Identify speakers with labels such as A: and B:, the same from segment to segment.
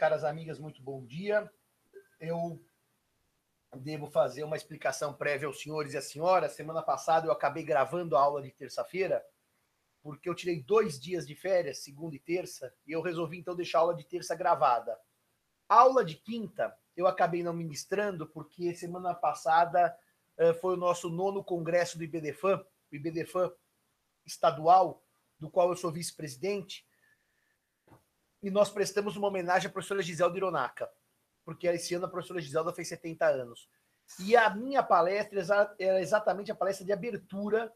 A: caras amigas, muito bom dia. Eu devo fazer uma explicação prévia aos senhores e às senhoras. Semana passada eu acabei gravando a aula de terça-feira, porque eu tirei dois dias de férias, segunda e terça, e eu resolvi então deixar a aula de terça gravada. A aula de quinta eu acabei não ministrando, porque semana passada uh, foi o nosso nono congresso do IBDFAM, o IBDFAM estadual, do qual eu sou vice-presidente, e nós prestamos uma homenagem à professora Giselda Ironaca porque esse ano a professora Giselda fez 70 anos. E a minha palestra era exatamente a palestra de abertura,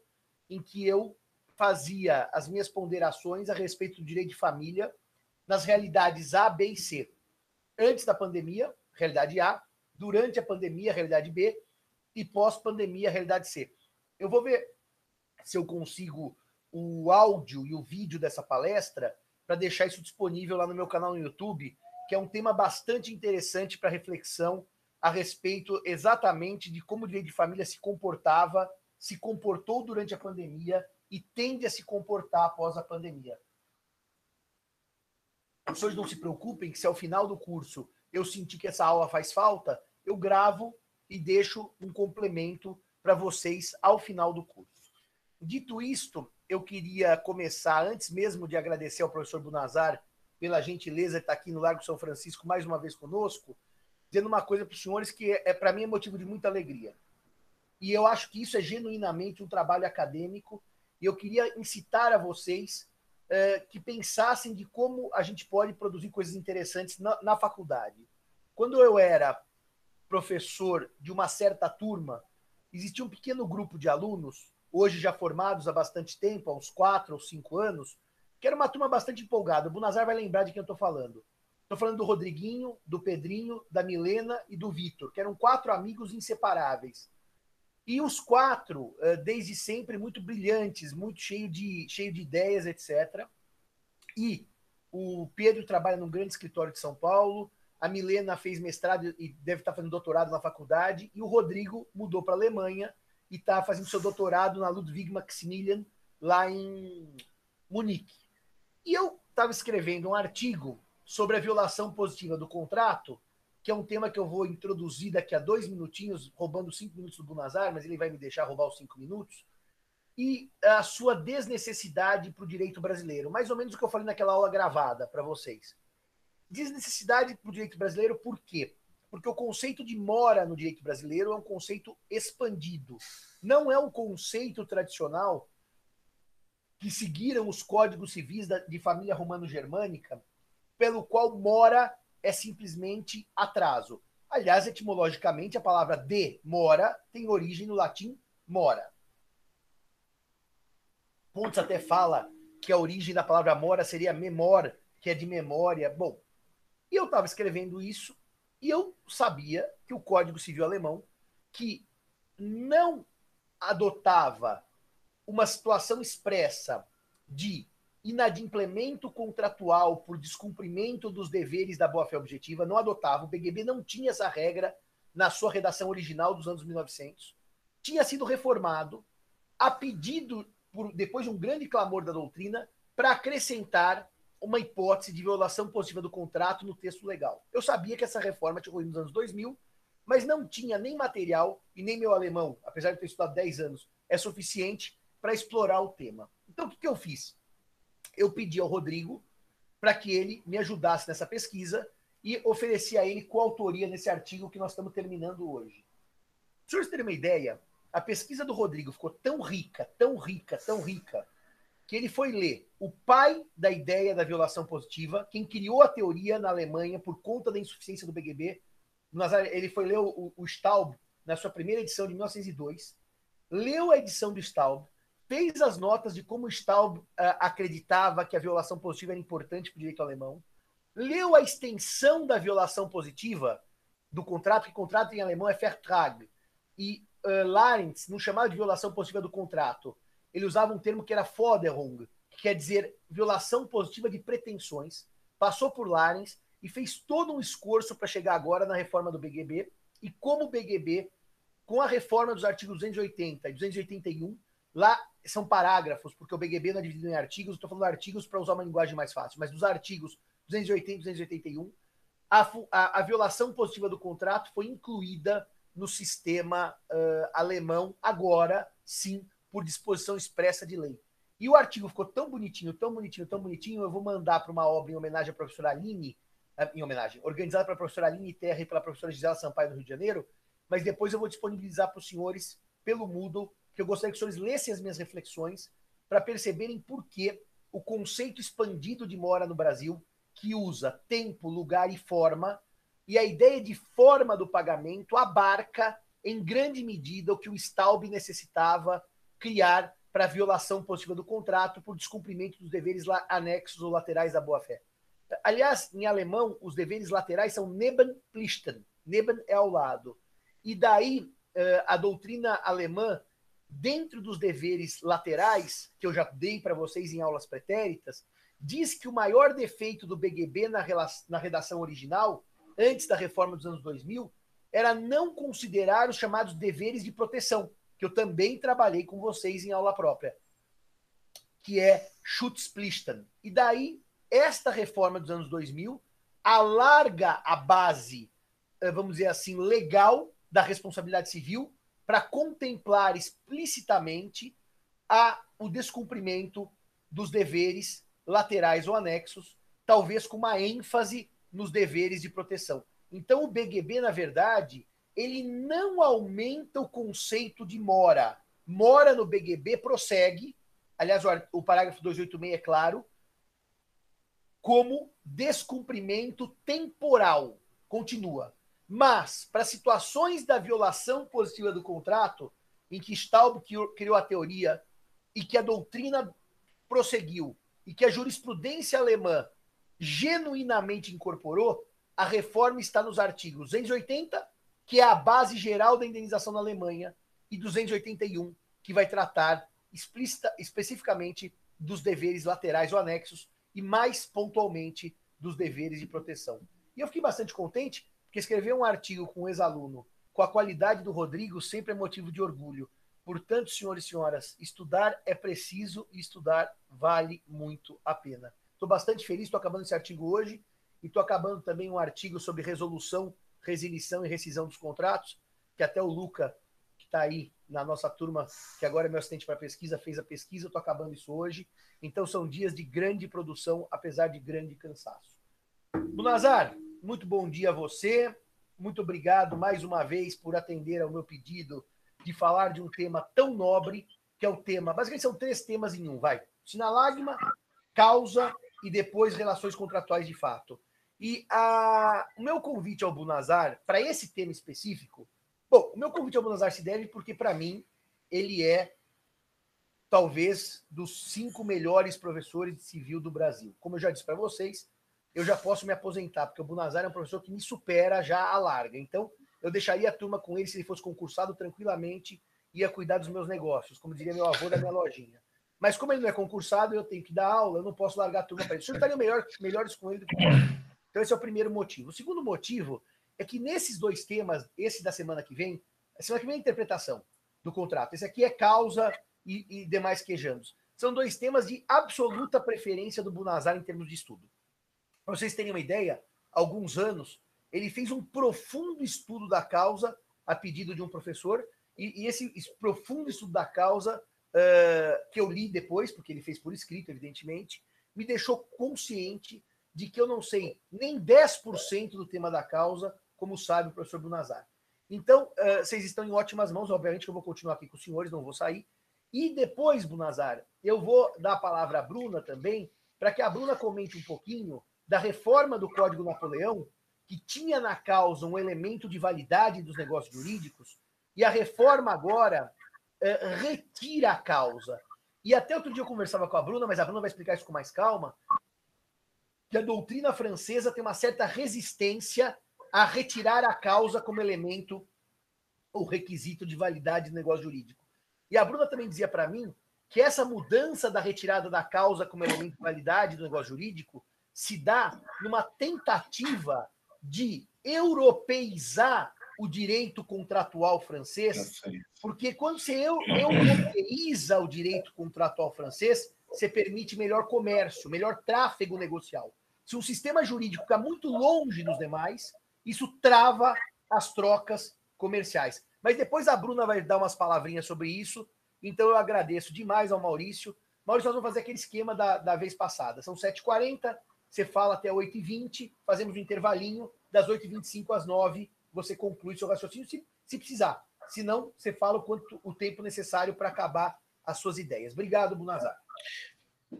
A: em que eu fazia as minhas ponderações a respeito do direito de família nas realidades A, B e C. Antes da pandemia, realidade A, durante a pandemia, realidade B, e pós-pandemia, realidade C. Eu vou ver se eu consigo o áudio e o vídeo dessa palestra para deixar isso disponível lá no meu canal no YouTube, que é um tema bastante interessante para reflexão a respeito exatamente de como o direito de família se comportava, se comportou durante a pandemia e tende a se comportar após a pandemia. Professores, não se preocupem que se ao final do curso eu sentir que essa aula faz falta, eu gravo e deixo um complemento para vocês ao final do curso. Dito isto, eu queria começar, antes mesmo de agradecer ao professor Bunazar pela gentileza de estar aqui no Largo São Francisco mais uma vez conosco, dizendo uma coisa para os senhores que é, é para mim é motivo de muita alegria. E eu acho que isso é genuinamente um trabalho acadêmico, e eu queria incitar a vocês é, que pensassem de como a gente pode produzir coisas interessantes na, na faculdade. Quando eu era professor de uma certa turma, existia um pequeno grupo de alunos, hoje já formados há bastante tempo, há uns quatro ou cinco anos, que era uma turma bastante empolgada. O Bunazar vai lembrar de quem eu estou falando. Estou falando do Rodriguinho, do Pedrinho, da Milena e do Vitor, que eram quatro amigos inseparáveis. E os quatro, eh, desde sempre, muito brilhantes, muito cheio de, cheio de ideias, etc. E o Pedro trabalha num grande escritório de São Paulo, a Milena fez mestrado e deve estar fazendo doutorado na faculdade, e o Rodrigo mudou para a Alemanha está fazendo seu doutorado na Ludwig Maximilian, lá em Munique. E eu estava escrevendo um artigo sobre a violação positiva do contrato, que é um tema que eu vou introduzir daqui a dois minutinhos, roubando cinco minutos do Bunazar, mas ele vai me deixar roubar os cinco minutos, e a sua desnecessidade para o direito brasileiro. Mais ou menos o que eu falei naquela aula gravada para vocês. Desnecessidade para o direito brasileiro, por quê? Porque o conceito de mora no direito brasileiro é um conceito expandido. Não é um conceito tradicional que seguiram os códigos civis de família romano-germânica, pelo qual mora é simplesmente atraso. Aliás, etimologicamente, a palavra de mora tem origem no latim mora. Pontes até fala que a origem da palavra mora seria memor, que é de memória. Bom, e eu estava escrevendo isso e eu sabia que o Código Civil Alemão, que não adotava uma situação expressa de inadimplemento contratual por descumprimento dos deveres da boa-fé objetiva, não adotava. O BGB não tinha essa regra na sua redação original dos anos 1900. Tinha sido reformado a pedido, por, depois de um grande clamor da doutrina, para acrescentar uma hipótese de violação positiva do contrato no texto legal. Eu sabia que essa reforma tinha ocorrido nos anos 2000, mas não tinha nem material, e nem meu alemão, apesar de ter estudado 10 anos, é suficiente para explorar o tema. Então, o que, eu fiz? Eu pedi ao Rodrigo para que ele me ajudasse nessa pesquisa e ofereci a ele coautoria nesse artigo que nós estamos terminando hoje. Para senhores terem uma ideia, a pesquisa do Rodrigo ficou tão rica, tão rica, tão rica, que ele foi ler o pai da ideia da violação positiva, quem criou a teoria na Alemanha por conta da insuficiência do BGB. Ele foi ler o, o Staub na sua primeira edição de 1902, leu a edição do Staub, fez as notas de como Staub uh, acreditava que a violação positiva era importante para o direito alemão, leu a extensão da violação positiva do contrato, que contrato em alemão é Vertrag, e uh, Larentz não chamava de violação positiva do contrato, ele usava um termo que era Forderung, que quer dizer violação positiva de pretensões, passou por Larentz e fez todo um esforço para chegar agora na reforma do BGB, e como o BGB, com a reforma dos artigos 280 e 281, Lá são parágrafos, porque o BGB não é dividido em artigos, estou falando artigos para usar uma linguagem mais fácil, mas dos artigos 280 e 281, a, a, a violação positiva do contrato foi incluída no sistema uh, alemão, agora sim, por disposição expressa de lei. E o artigo ficou tão bonitinho, tão bonitinho, tão bonitinho, eu vou mandar para uma obra em homenagem à professora Aline, em homenagem, organizada pela professora Aline Terra e pela professora Gisela Sampaio do Rio de Janeiro, mas depois eu vou disponibilizar para os senhores pelo Moodle, que eu gostaria que os senhores lessem as minhas reflexões para perceberem por que o conceito expandido de mora no Brasil, que usa tempo, lugar e forma, e a ideia de forma do pagamento abarca em grande medida o que o Staub necessitava criar para violação positiva do contrato por descumprimento dos deveres anexos ou laterais da boa-fé. Aliás, em alemão, os deveres laterais são Nebenpflichten. Neben é ao lado. E daí, eh, a doutrina alemã, dentro dos deveres laterais, que eu já dei para vocês em aulas pretéritas, diz que o maior defeito do BGB na redação original, antes da reforma dos anos 2000, era não considerar os chamados deveres de proteção, que eu também trabalhei com vocês em aula própria, que é Schutzpflichten. E daí esta reforma dos anos 2000 alarga a base, eh, vamos dizer assim, legal da responsabilidade civil para contemplar explicitamente a, o descumprimento dos deveres laterais ou anexos, talvez com uma ênfase nos deveres de proteção. Então, o BGB, na verdade, ele não aumenta o conceito de mora. Mora no BGB prossegue, aliás, o parágrafo 286 é claro, como descumprimento temporal. Continua. Mas, para situações da violação positiva do contrato, em que Staub criou a teoria e que a doutrina prosseguiu e que a jurisprudência alemã genuinamente incorporou, a reforma está nos artigos 280, que é a base geral da indenização na Alemanha, e 281, que vai tratar explícita, especificamente dos deveres laterais ou anexos e mais pontualmente dos deveres de proteção. E eu fiquei bastante contente, porque escrever um artigo com um ex-aluno com a qualidade do Rodrigo sempre é motivo de orgulho. Portanto, senhores e senhoras, estudar é preciso e estudar vale muito a pena. Estou bastante feliz, estou acabando esse artigo hoje e estou acabando também um artigo sobre resolução, resilição e rescisão dos contratos, que até o Luca, que está aí na nossa turma, que agora é meu assistente para pesquisa, fez a pesquisa, estou acabando isso hoje. Então são dias de grande produção, apesar de grande cansaço. Bunazar, muito bom dia a você. Muito obrigado mais uma vez por atender ao meu pedido de falar de um tema tão nobre, que é o tema. Basicamente são três temas em um, vai. Sinalagma, causa e depois relações contratuais de fato. E a, o meu convite ao Bunazar, para esse tema específico, bom, o meu convite ao Bunazar se deve porque, para mim, ele é talvez dos cinco melhores professores de civil do Brasil. Como eu já disse para vocês, eu já posso me aposentar, porque o Bunazar é um professor que me supera já a larga. Então, eu deixaria a turma com ele se ele fosse concursado tranquilamente, ia cuidar dos meus negócios, como diria meu avô da minha lojinha. Mas como ele não é concursado, eu tenho que dar aula, eu não posso largar a turma para ele. Os estariam melhor, melhores com ele do que Então, esse é o primeiro motivo. O segundo motivo é que nesses dois temas, esse da semana que vem, a semana que vem é a interpretação do contrato. Esse aqui é causa e, e demais quejandos. São dois temas de absoluta preferência do Bunazar em termos de estudo. Para vocês terem uma ideia, há alguns anos, ele fez um profundo estudo da causa a pedido de um professor, e, e esse, esse, profundo estudo da causa, uh, que eu li depois, porque ele fez por escrito, evidentemente, me deixou consciente de que eu não sei nem 10% do tema da causa, como sabe o professor Bunazar. Então, uh, vocês estão em ótimas mãos, obviamente que eu vou continuar aqui com os senhores, não vou sair, e depois, Bunazar, eu vou dar a palavra à Bruna também, para que a Bruna comente um pouquinho da reforma do Código Napoleão, que tinha na causa um elemento de validade dos negócios jurídicos, e a reforma agora é, retira a causa. E até outro dia eu conversava com a Bruna, mas a Bruna vai explicar isso com mais calma, que a doutrina francesa tem uma certa resistência a retirar a causa como elemento ou requisito de validade do negócio jurídico. E a Bruna também dizia para mim que essa mudança da retirada da causa como elemento de validade do negócio jurídico se dá numa tentativa de europeizar o direito contratual francês, porque quando você europeiza o direito contratual francês, você permite melhor comércio, melhor tráfego negocial. Se um sistema jurídico ficar muito longe dos demais, isso trava as trocas comerciais. Mas depois a Bruna vai dar umas palavrinhas sobre isso. Então eu agradeço demais ao Maurício. Maurício, nós vamos fazer aquele esquema da, da vez passada. São 7h40, você fala até 8h20, fazemos um intervalinho, das 8h25 às 9 você conclui seu raciocínio, se, se precisar. Se não, você fala o quanto o tempo necessário para acabar as suas ideias. Obrigado, Bunazar.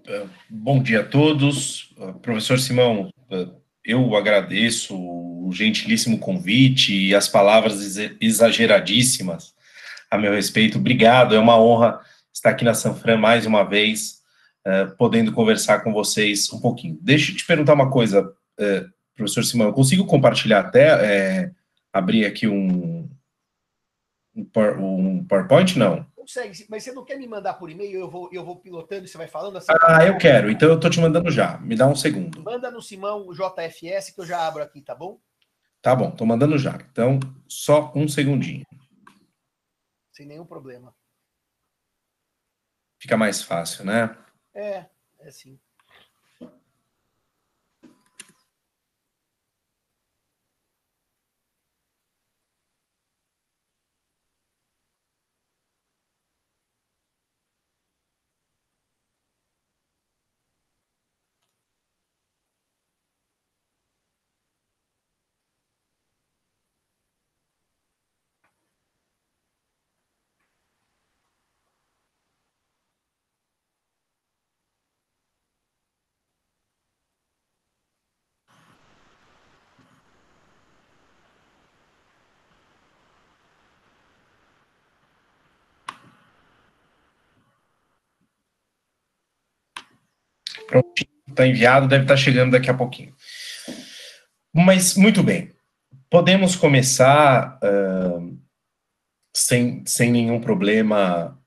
B: É, bom dia a todos. Uh, professor Simão, uh, eu agradeço o gentilíssimo convite e as palavras exageradíssimas a meu respeito. Obrigado, é uma honra estar aqui na Sanfran mais uma vez, uh, podendo conversar com vocês um pouquinho. Deixa eu te perguntar uma coisa, professor Simão, eu consigo compartilhar até abrir aqui um, um PowerPoint? Não.
A: Consegue, mas você não quer me mandar por e-mail? Eu vou, eu vou pilotando e você vai falando assim?
B: Ah, eu quero. Então eu tô te mandando já. Me dá um segundo.
A: Manda no Simão JFS que eu já abro aqui, tá bom?
B: Tá bom, tô mandando já. Então, só um segundinho.
A: Sem nenhum problema.
B: Fica mais fácil, né?
A: É, é sim.
B: Prontinho, está enviado, deve estar tá chegando daqui a pouquinho. Mas, muito bem. Podemos começar uh, sem, sem nenhum problema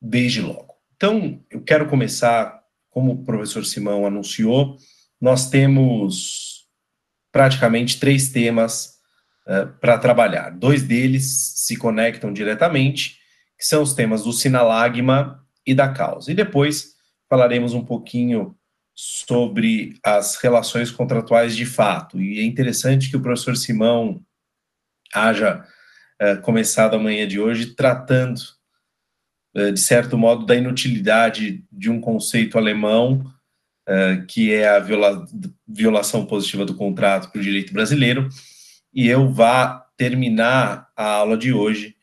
B: desde logo. Então, eu quero começar, como o professor Simão anunciou, nós temos praticamente três temas uh, para trabalhar. Dois deles se conectam diretamente, que são os temas do sinalagma e da causa. E depois falaremos um pouquinho sobre as relações contratuais de fato. E é interessante que o professor Simão haja é, começado a manhã de hoje tratando, é, de certo modo, da inutilidade de um conceito alemão, é, que é a viola, violação positiva do contrato para o direito brasileiro, e eu vá terminar a aula de hoje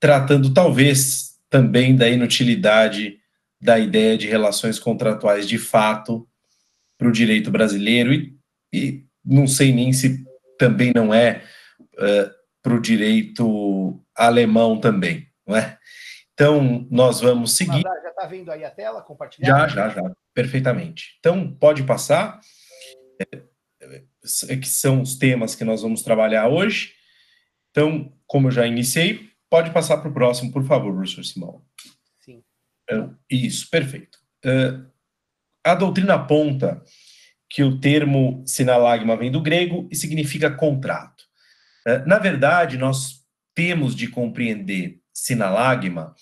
B: tratando, talvez, também da inutilidade da ideia de relações contratuais de fato para o direito brasileiro e, e, não sei nem se também não é uh, para o direito alemão também, não é? Então, nós vamos seguir.
A: Já está vendo aí a tela compartilhada?
B: Já, já, já, perfeitamente. Então, pode passar, é, é, que são os temas que nós vamos trabalhar hoje. Então, como eu já iniciei, pode passar para o próximo, por favor, professor Simão. É, isso, perfeito. Uh, a doutrina aponta que o termo sinalagma vem do grego e significa contrato. Uh, na verdade, nós temos de compreender sinalagma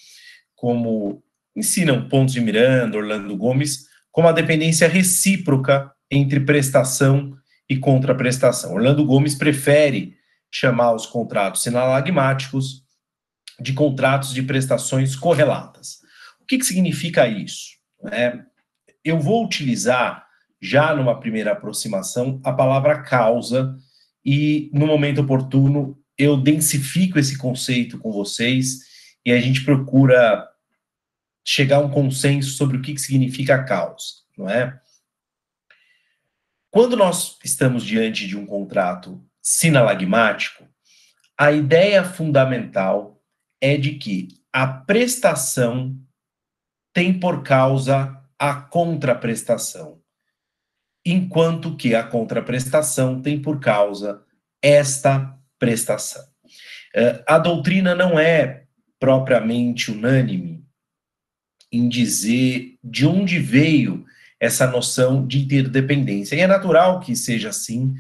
B: como ensinam Pontos de Miranda, Orlando Gomes, como a dependência recíproca entre prestação e contraprestação. Orlando Gomes prefere chamar os contratos sinalagmáticos de contratos de prestações correlatas. Que, que significa isso? É, eu vou utilizar, já numa primeira aproximação, a palavra causa e, no momento oportuno, eu densifico esse conceito com vocês e a gente procura chegar a um consenso sobre o que, que significa causa, não é? Quando nós estamos diante de um contrato sinalagmático, a ideia fundamental é de que a prestação tem por causa a contraprestação, enquanto que a contraprestação tem por causa esta prestação. Eh, a doutrina não é propriamente unânime em dizer de onde veio essa noção de interdependência. E é natural que seja assim,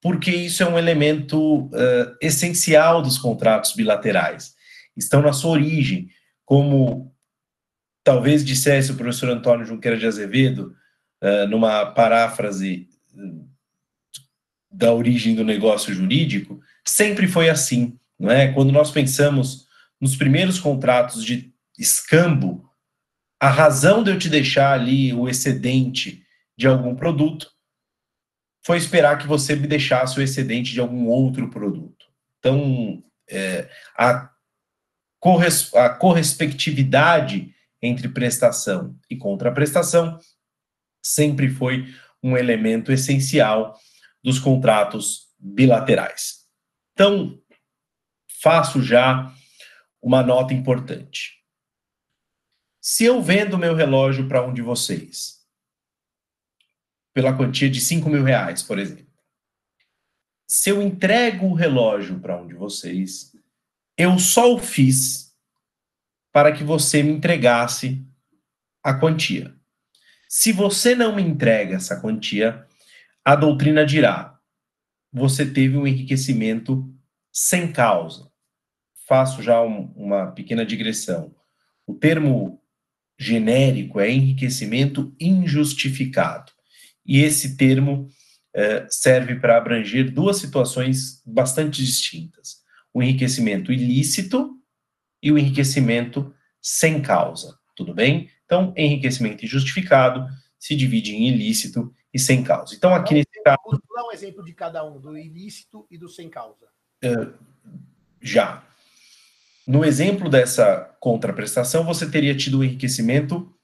B: porque isso é um elemento uh, essencial dos contratos bilaterais. Estão na sua origem, como talvez dissesse o professor Antônio Junqueira de Azevedo, uh, numa paráfrase da origem do negócio jurídico, sempre foi assim, não é? Quando nós pensamos nos primeiros contratos de escambo, a razão de eu te deixar ali o excedente de algum produto foi esperar que você me deixasse o excedente de algum outro produto. Então, é, a, corres, a correspectividade entre prestação e contraprestação sempre foi um elemento essencial dos contratos bilaterais. Então, faço já uma nota importante. Se eu vendo meu relógio para um de vocês, pela quantia de 5 mil reais, por exemplo, se eu entrego o relógio para um de vocês, eu só o fiz para que você me entregasse a quantia. Se você não me entrega essa quantia, a doutrina dirá: você teve um enriquecimento sem causa. Faço já um, uma pequena digressão. O termo genérico é enriquecimento injustificado. E esse termo eh, serve para abranger duas situações bastante distintas: o enriquecimento ilícito e o enriquecimento sem causa. Tudo bem? Então, enriquecimento injustificado se divide em ilícito e sem causa. Então, aqui nesse
A: caso. Vou dar um exemplo de cada um, do ilícito e do sem causa.
B: Uh, já. No exemplo dessa contraprestação, você teria tido o enriquecimento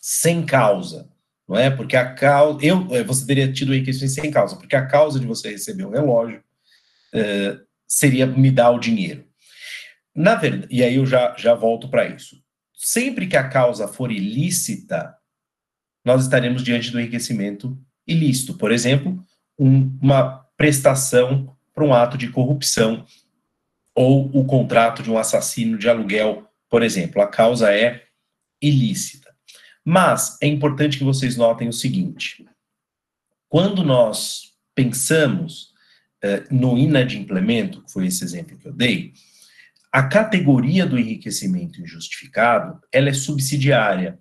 B: sem causa, não é? Porque a causa. Eu, eh, você teria tido o enriquecimento sem causa, porque a causa de você receber o relógio uh, seria me dar o dinheiro. Na verdade, e aí eu já, já volto para isso. Sempre que a causa for ilícita, nós estaremos diante do enriquecimento ilícito. Por exemplo, um, uma prestação para um ato de corrupção ou o contrato de um assassino de aluguel, por exemplo. A causa é ilícita. Mas é importante que vocês notem o seguinte: quando nós pensamos eh, no inadimplemento, que foi esse exemplo que eu dei, a categoria do enriquecimento injustificado ela é subsidiária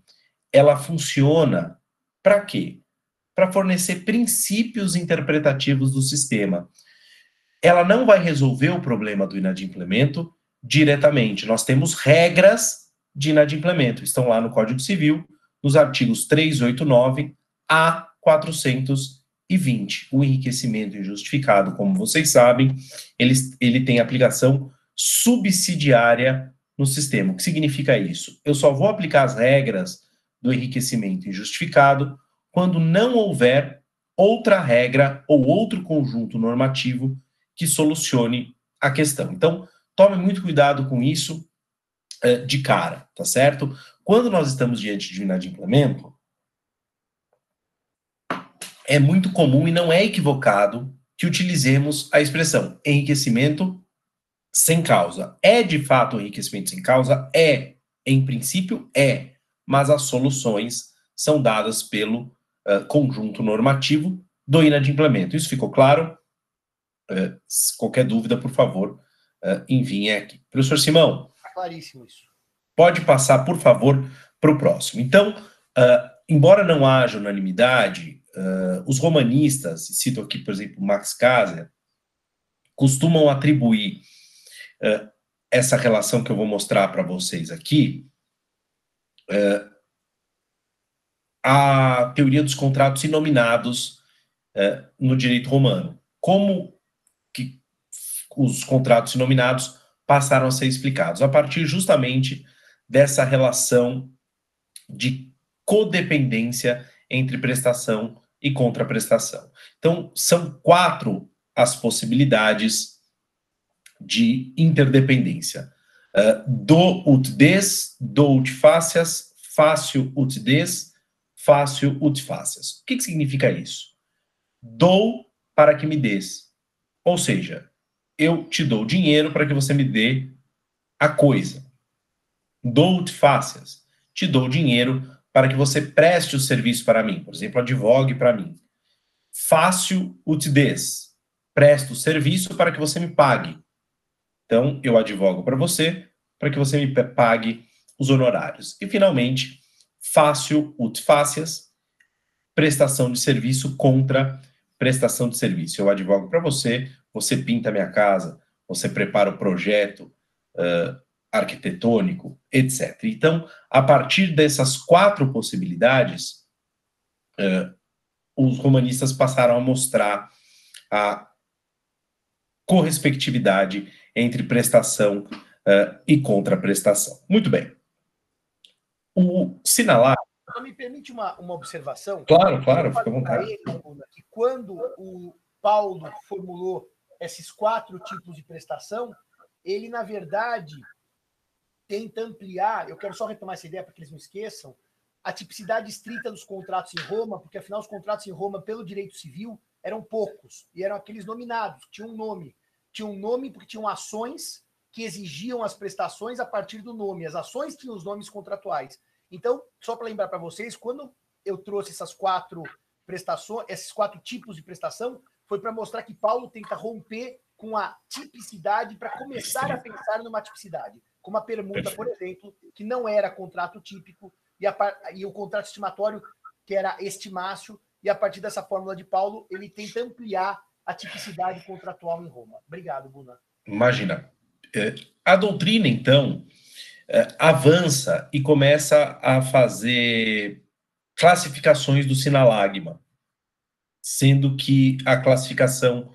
B: ela funciona para quê? Para fornecer princípios interpretativos do sistema. Ela não vai resolver o problema do inadimplemento diretamente. Nós temos regras de inadimplemento, estão lá no Código Civil, nos artigos 389 a 420. O enriquecimento injustificado, como vocês sabem, ele, ele tem aplicação subsidiária no sistema. O que significa isso? Eu só vou aplicar as regras do enriquecimento injustificado quando não houver outra regra ou outro conjunto normativo que solucione a questão. Então, tome muito cuidado com isso uh, de cara, tá certo? Quando nós estamos diante de um inadimplemento, é muito comum e não é equivocado que utilizemos a expressão enriquecimento sem causa. É de fato um enriquecimento sem causa? É. Em princípio, é mas as soluções são dadas pelo uh, conjunto normativo do inadimplemento. Isso ficou claro? Uh, qualquer dúvida, por favor, uh, enviem aqui. Professor Simão.
A: Está claríssimo isso.
B: Pode passar, por favor, para o próximo. Então, uh, embora não haja unanimidade, os romanistas, cito aqui, por exemplo, Max Caser, costumam atribuir essa relação que eu vou mostrar para vocês aqui é, a teoria dos contratos inominados é, no direito romano. Como que os contratos inominados passaram a ser explicados? A partir justamente dessa relação de codependência entre prestação e contraprestação. Então, são quatro as possibilidades de interdependência. Uh, do ut des, do ut facias, fácil ut des, fácil ut facias. O que, que significa isso? Dou para que me des. Ou seja, eu te dou dinheiro para que você me dê a coisa. Dou ut facias. Te dou dinheiro para que você preste o serviço para mim. Por exemplo, advogue para mim. Fácil ut des. Presto o serviço para que você me pague. Então, eu advogo para você, para que você me pague os honorários. E, finalmente, fácil ut facias, prestação de serviço contra prestação de serviço. Eu advogo para você, você pinta minha casa, você prepara o projeto uh, arquitetônico, etc. Então, a partir dessas quatro possibilidades, uh, os romanistas passaram a mostrar a correspectividade entre prestação uh, e contraprestação. Muito bem. O sinalar.
A: Só me permite uma, uma observação?
B: Claro, claro, fica à vontade.
A: Ele, que quando o Paulo formulou esses quatro tipos de prestação, ele, na verdade, tenta ampliar. Eu quero só retomar essa ideia para que eles não esqueçam. A tipicidade estrita dos contratos em Roma, porque afinal os contratos em Roma, pelo direito civil, eram poucos e eram aqueles nominados, tinham um nome. Tinham um nome porque tinham ações que exigiam as prestações a partir do nome. As ações tinham os nomes contratuais. Então, só para lembrar para vocês, quando eu trouxe essas quatro prestações, esses quatro tipos de prestação, foi para mostrar que Paulo tenta romper com a tipicidade para começar a pensar numa tipicidade, como a permuta, por exemplo, que não era contrato típico e, a, e o contrato estimatório que era estimácio e a partir dessa fórmula de Paulo ele tenta ampliar a tipicidade contratual em Roma. Obrigado, Buna.
B: Imagina. É, a doutrina então é, avança e começa a fazer classificações do sinalagma, sendo que a classificação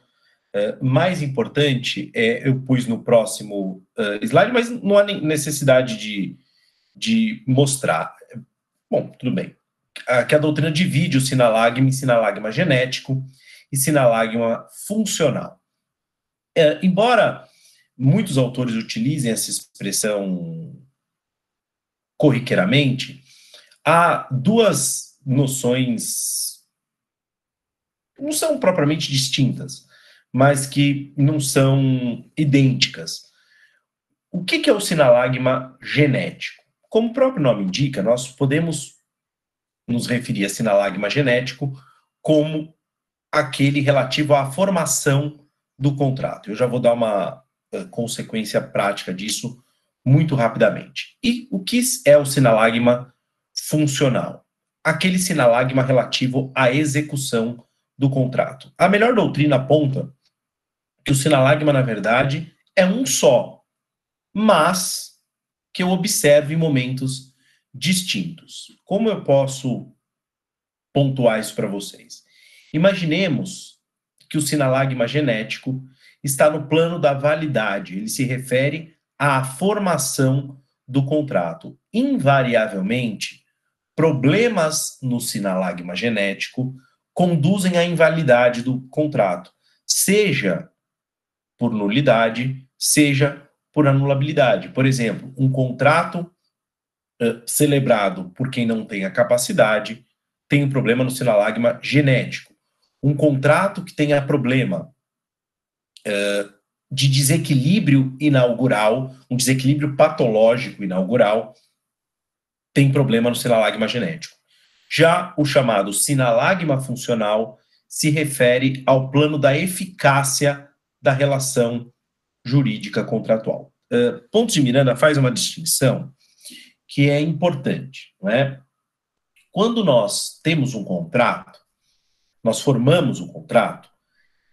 B: uh, mais importante é, eu pus no próximo slide, mas não há necessidade de, de mostrar. Bom, tudo bem. Que a doutrina divide o sinalagma em sinalagma genético e sinalagma funcional. É, embora muitos autores utilizem essa expressão corriqueiramente, há duas noções não são propriamente distintas, mas que não são idênticas. O que, é o sinalagma genético? Como o próprio nome indica, nós podemos nos referir a sinalagma genético como aquele relativo à formação do contrato. Eu já vou dar uma uh, consequência prática disso muito rapidamente. E o que é o sinalagma funcional? Aquele sinalagma relativo à execução do contrato. A melhor doutrina aponta que o sinalagma, na verdade, é um só, mas que eu observo em momentos distintos. Como eu posso pontuar isso para vocês? Imaginemos que o sinalagma genético está no plano da validade, ele se refere à formação do contrato. Invariavelmente, problemas no sinalagma genético conduzem à invalidade do contrato, seja por nulidade, seja por anulabilidade. Por exemplo, um contrato uh, celebrado por quem não tem a capacidade tem um problema no sinalagma genético. Um contrato que tenha problema uh, de desequilíbrio inaugural, um desequilíbrio patológico inaugural, tem problema no sinalagma genético. Já o chamado sinalagma funcional se refere ao plano da eficácia da relação jurídica contratual. Uh, Pontos de Miranda faz uma distinção que é importante, não é? Quando nós temos um contrato, nós formamos um contrato,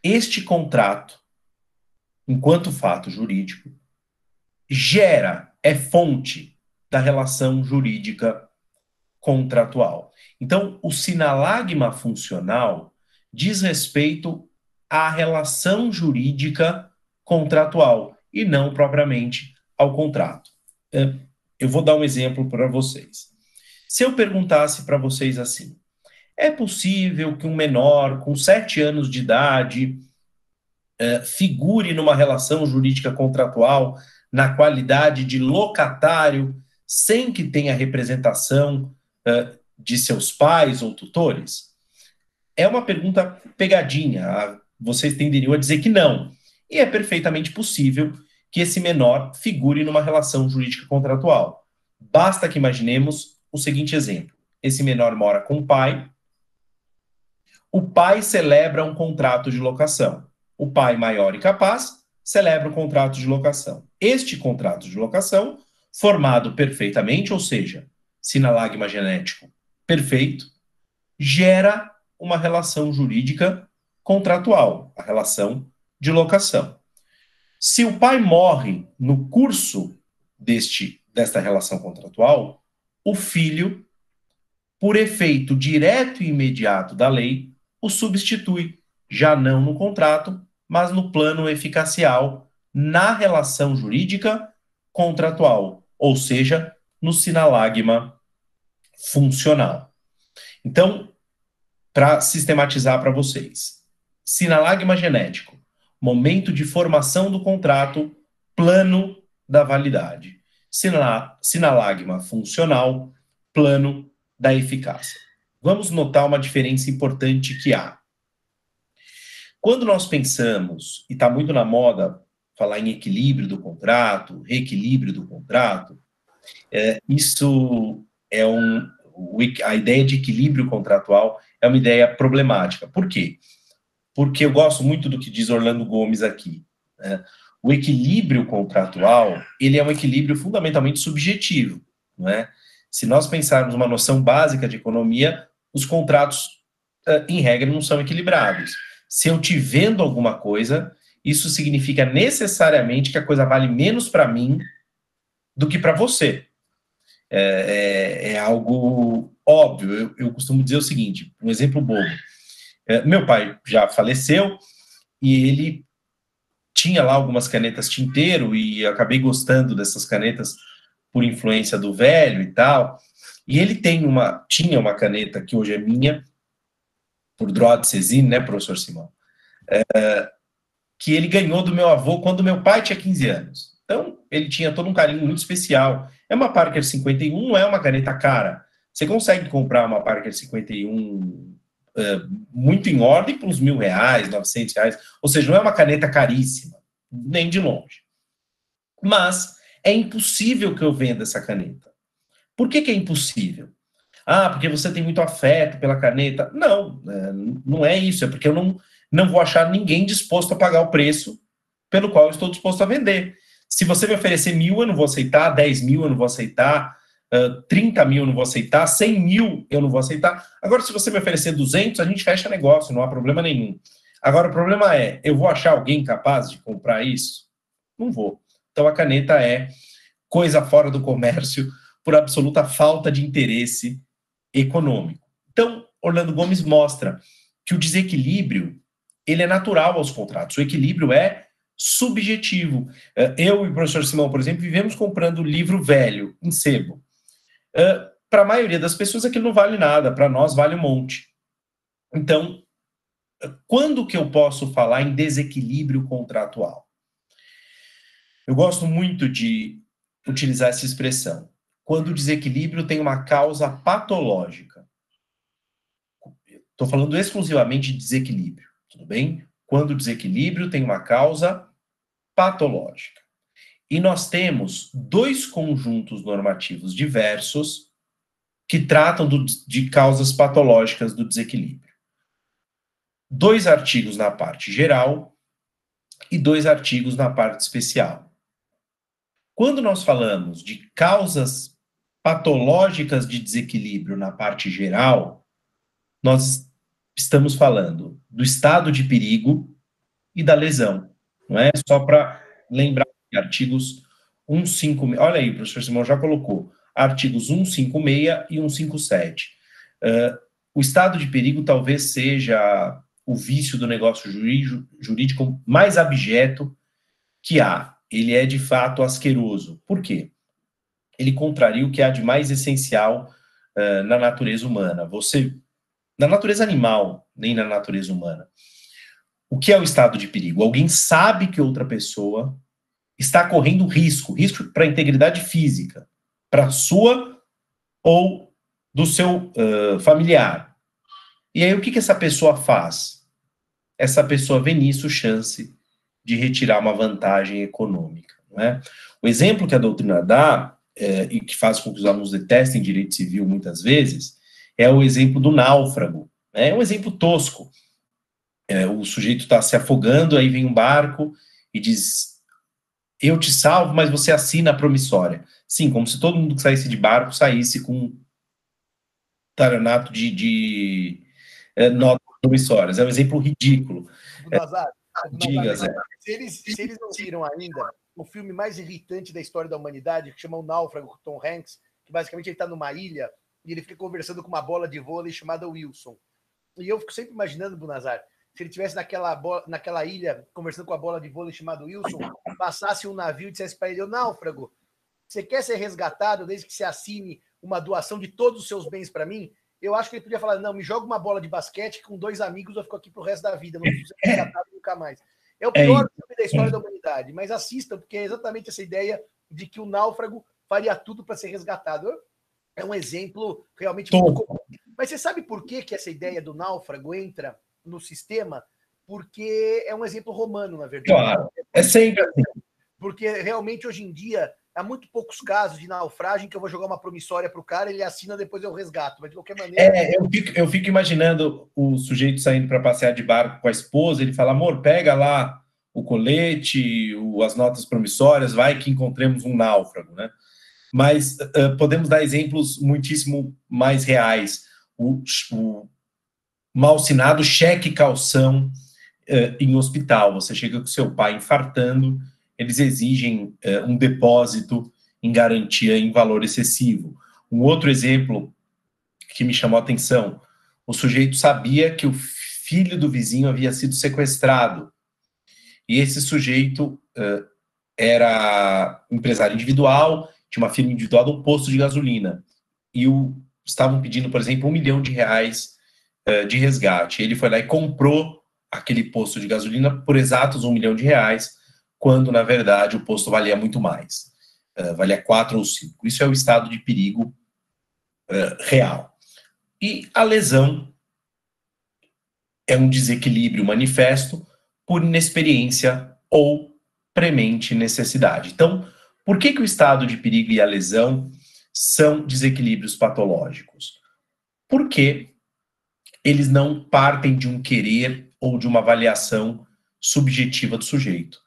B: este contrato enquanto fato jurídico, gera, é fonte da relação jurídica contratual. Então, o sinalagma funcional diz respeito à relação jurídica contratual e não propriamente ao contrato. É, eu vou dar um exemplo para vocês. Se eu perguntasse para vocês assim: é possível que um menor com sete anos de idade é, figure numa relação jurídica contratual na qualidade de locatário, sem que tenha representação é, de seus pais ou tutores? É uma pergunta pegadinha. Vocês tenderiam a dizer que não. E é perfeitamente possível que esse menor figure numa relação jurídica contratual. Basta que imaginemos o seguinte exemplo: esse menor mora com o pai, o pai celebra um contrato de locação o pai maior e capaz celebra o contrato de locação. Este contrato de locação, formado perfeitamente, ou seja, sinalagma genético perfeito, gera uma relação jurídica contratual, a relação de locação. Se o pai morre no curso deste desta relação contratual, o filho, por efeito direto e imediato da lei, o substitui, já não no contrato, mas no plano eficacial, na relação jurídica contratual, ou seja, no sinalagma funcional. Então, para sistematizar para vocês, sinalagma genético, momento de formação do contrato, plano da validade. sinalagma funcional, plano da eficácia. Vamos notar uma diferença importante que há. Quando nós pensamos, e está muito na moda falar em equilíbrio do contrato, reequilíbrio do contrato, é, isso é um. A ideia de equilíbrio contratual é uma ideia problemática. Por quê? Porque eu gosto muito do que diz Orlando Gomes aqui. Né? O equilíbrio contratual, ele é um equilíbrio fundamentalmente subjetivo, não é? Se nós pensarmos uma noção básica de economia, os contratos, em regra, não são equilibrados. Se eu te vendo alguma coisa, isso significa necessariamente que a coisa vale menos para mim do que para você. É, é, é, algo óbvio. Eu, eu, costumo dizer o seguinte: um exemplo bobo. É, meu pai já faleceu e ele tinha lá algumas canetas tinteiro e acabei gostando dessas canetas por influência do velho e tal. E ele tem uma, tinha uma caneta que hoje é minha, por Drod Cezine, né, professor Simão? É, que ele ganhou do meu avô quando meu pai tinha 15 anos. Então, ele tinha todo um carinho muito especial. É uma Parker 51, não é uma caneta cara. Você consegue comprar uma Parker 51 é, muito em ordem por uns mil reais, 900 reais. Ou seja, não é uma caneta caríssima, nem de longe. Mas é impossível que eu venda essa caneta. Por que, que é impossível? Ah, porque você tem muito afeto pela caneta. Não, é, não é isso. É porque eu não, não vou achar ninguém disposto a pagar o preço pelo qual eu estou disposto a vender. Se você me oferecer mil, eu não vou aceitar, 10 mil, eu não vou aceitar, uh, 30 mil, eu não vou aceitar, 100 mil, eu não vou aceitar. Agora, se você me oferecer 200, a gente fecha negócio, não há problema nenhum. Agora, o problema é, eu vou achar alguém capaz de comprar isso? Não vou. Então, a caneta é coisa fora do comércio por absoluta falta de interesse econômico. Então, Orlando Gomes mostra que o desequilíbrio ele é natural aos contratos. O equilíbrio é subjetivo. É, eu e o professor Simão, por exemplo, vivemos comprando livro velho, em sebo. É, para a maioria das pessoas aquilo não vale nada, para nós vale um monte. Então, quando que eu posso falar em desequilíbrio contratual? Eu gosto muito de utilizar essa expressão. Quando o desequilíbrio tem uma causa patológica. Estou falando exclusivamente de desequilíbrio, tudo bem? Quando o desequilíbrio tem uma causa patológica. E nós temos dois conjuntos normativos diversos que tratam do, de causas patológicas do desequilíbrio. Dois artigos na parte geral e dois artigos na parte especial. Quando nós falamos de causas patológicas de desequilíbrio na parte geral, nós estamos falando do estado de perigo e da lesão, não é? Só para lembrar artigos 156, olha aí, o professor Simão já colocou, artigos 156 e 157. Uh, o estado de perigo talvez seja o vício do negócio jurídico mais abjeto que há ele é de fato asqueroso. Por quê? Ele contraria o que há de mais essencial uh, na natureza humana. Você, na natureza animal, nem na natureza humana. O que é o estado de perigo? Alguém sabe que outra pessoa está correndo risco, risco para a integridade física, para sua ou do seu uh, familiar. E aí o que, que essa pessoa faz? Essa pessoa vê nisso chance de retirar uma vantagem econômica. Né? O exemplo que a doutrina dá, é, e que faz com que os alunos detestem direito civil muitas vezes, é o exemplo do náufrago. Né? É um exemplo tosco. É, o sujeito está se afogando, aí vem um barco e diz: Eu te salvo, mas você assina a promissória. Sim, como se todo mundo que saísse de barco saísse com taranato de, de é, nota promissórias. É um exemplo ridículo.
A: Nazar, Diga, Zé. Se eles, se eles não viram ainda o filme mais irritante da história da humanidade, que chama O Náufrago, com Tom Hanks, que basicamente ele está numa ilha e ele fica conversando com uma bola de vôlei chamada Wilson. E eu fico sempre imaginando, Bunazar, se ele tivesse naquela, naquela ilha conversando com a bola de vôlei chamada Wilson, passasse um navio e dissesse para ele, ô náufrago, você quer ser resgatado desde que você assine uma doação de todos os seus bens para mim? Eu acho que ele podia falar, não, me joga uma bola de basquete com dois amigos, eu fico aqui pro resto da vida, não preciso ser resgatado nunca mais. É o é pior filme da história da humanidade, mas assistam, porque é exatamente essa ideia de que o náufrago faria tudo para ser resgatado. É um exemplo realmente muito comum. Mas você sabe por que, que essa ideia do náufrago entra no sistema? Porque é um exemplo romano, na verdade.
B: Claro, é sempre assim.
A: Porque realmente hoje em dia há muito poucos casos de naufragem que eu vou jogar uma promissória para o cara, ele assina, depois eu resgato. Mas de qualquer maneira.
B: É, eu fico, eu fico imaginando o sujeito saindo para passear de barco com a esposa, ele fala: amor, pega lá o colete, o, as notas promissórias, vai que encontremos um náufrago, né? Mas uh, podemos dar exemplos muitíssimo mais reais. O, o malsinado cheque calção uh, em hospital. Você chega com seu pai infartando eles exigem é, um depósito em garantia em valor excessivo. Um outro exemplo que me chamou a atenção: o sujeito sabia que o filho do vizinho havia sido sequestrado. E esse sujeito uh, era empresário individual, tinha uma firma individual de um posto de gasolina. E o, estavam pedindo, por exemplo, um milhão de reais uh, de resgate. Ele foi lá e comprou aquele posto de gasolina por exatos um milhão de reais quando na verdade o posto valia muito mais, uh, valia quatro ou cinco. Isso é o estado de perigo uh, real. E a lesão é um desequilíbrio manifesto por inexperiência ou premente necessidade. Então, por que, que o estado de perigo e a lesão são desequilíbrios patológicos? Porque eles não partem de um querer ou de uma avaliação subjetiva do sujeito